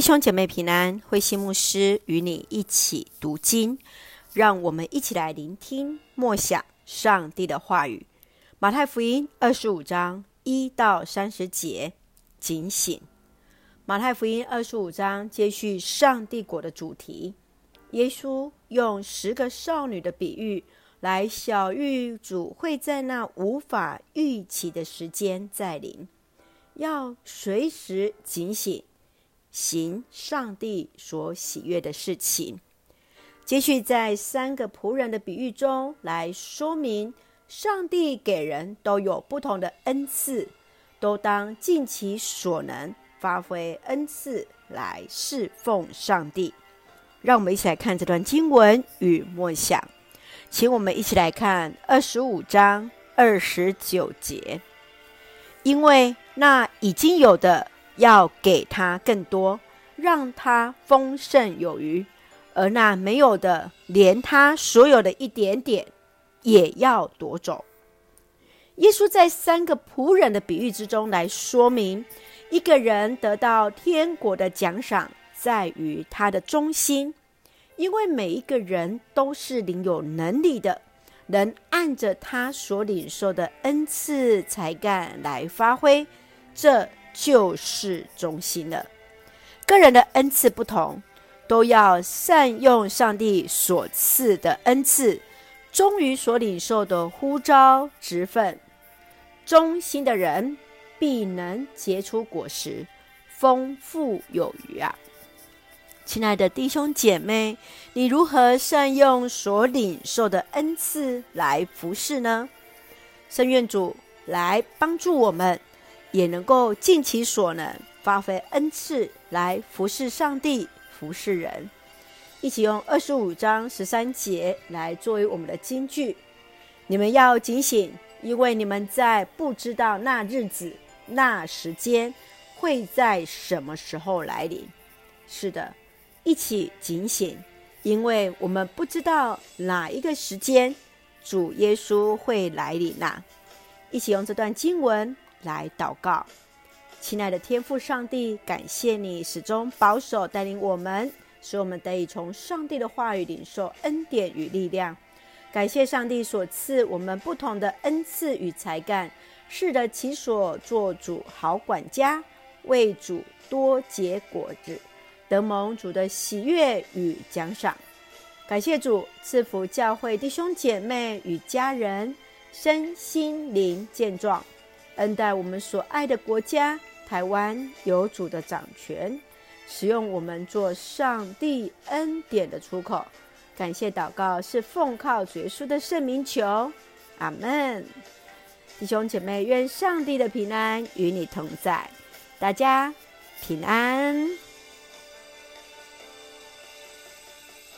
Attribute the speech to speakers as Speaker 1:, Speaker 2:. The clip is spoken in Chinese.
Speaker 1: 弟兄姐妹平安，慧心牧师与你一起读经，让我们一起来聆听默想上帝的话语。马太福音二十五章一到三十节，警醒。马太福音二十五章接续上帝国的主题，耶稣用十个少女的比喻来晓諭主会在那无法预期的时间再临。要随时警醒，行上帝所喜悦的事情。接续在三个仆人的比喻中来说明，上帝给人都有不同的恩赐，都当尽其所能发挥恩赐来侍奉上帝。让我们一起来看这段经文与默想，请我们一起来看二十五章二十九节，因为。那已经有的要给他更多，让他丰盛有余；而那没有的，连他所有的一点点也要夺走。耶稣在三个仆人的比喻之中来说明，一个人得到天国的奖赏在于他的忠心，因为每一个人都是领有能力的，能按着他所领受的恩赐才干来发挥。这就是忠心了。个人的恩赐不同，都要善用上帝所赐的恩赐，忠于所领受的呼召职分。忠心的人必能结出果实，丰富有余啊！亲爱的弟兄姐妹，你如何善用所领受的恩赐来服侍呢？圣愿主来帮助我们。也能够尽其所能，发挥恩赐来服侍上帝、服侍人。一起用二十五章十三节来作为我们的金句。你们要警醒，因为你们在不知道那日子、那时间会在什么时候来临。是的，一起警醒，因为我们不知道哪一个时间主耶稣会来临呐、一起用这段经文。来祷告，亲爱的天父上帝，感谢你始终保守带领我们，使我们得以从上帝的话语领受恩典与力量。感谢上帝所赐我们不同的恩赐与才干，适得其所，做主好管家，为主多结果子，得蒙主的喜悦与奖赏。感谢主赐福教会弟兄姐妹与家人，身心灵健壮。恩待我们所爱的国家台湾，有主的掌权，使用我们做上帝恩典的出口。感谢祷告是奉靠主耶稣的圣名求，阿门。弟兄姐妹，愿上帝的平安与你同在，大家平安。